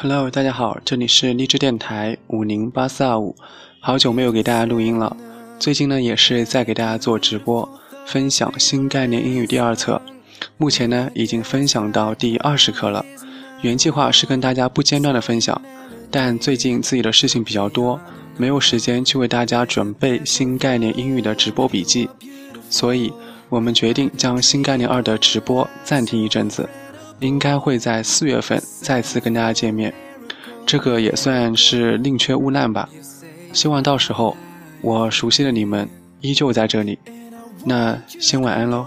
Hello，大家好，这里是励志电台五零八四二五，好久没有给大家录音了。最近呢，也是在给大家做直播，分享新概念英语第二册。目前呢，已经分享到第二十课了。原计划是跟大家不间断的分享，但最近自己的事情比较多，没有时间去为大家准备新概念英语的直播笔记，所以我们决定将新概念二的直播暂停一阵子。应该会在四月份再次跟大家见面，这个也算是宁缺毋滥吧。希望到时候我熟悉的你们依旧在这里。那先晚安喽。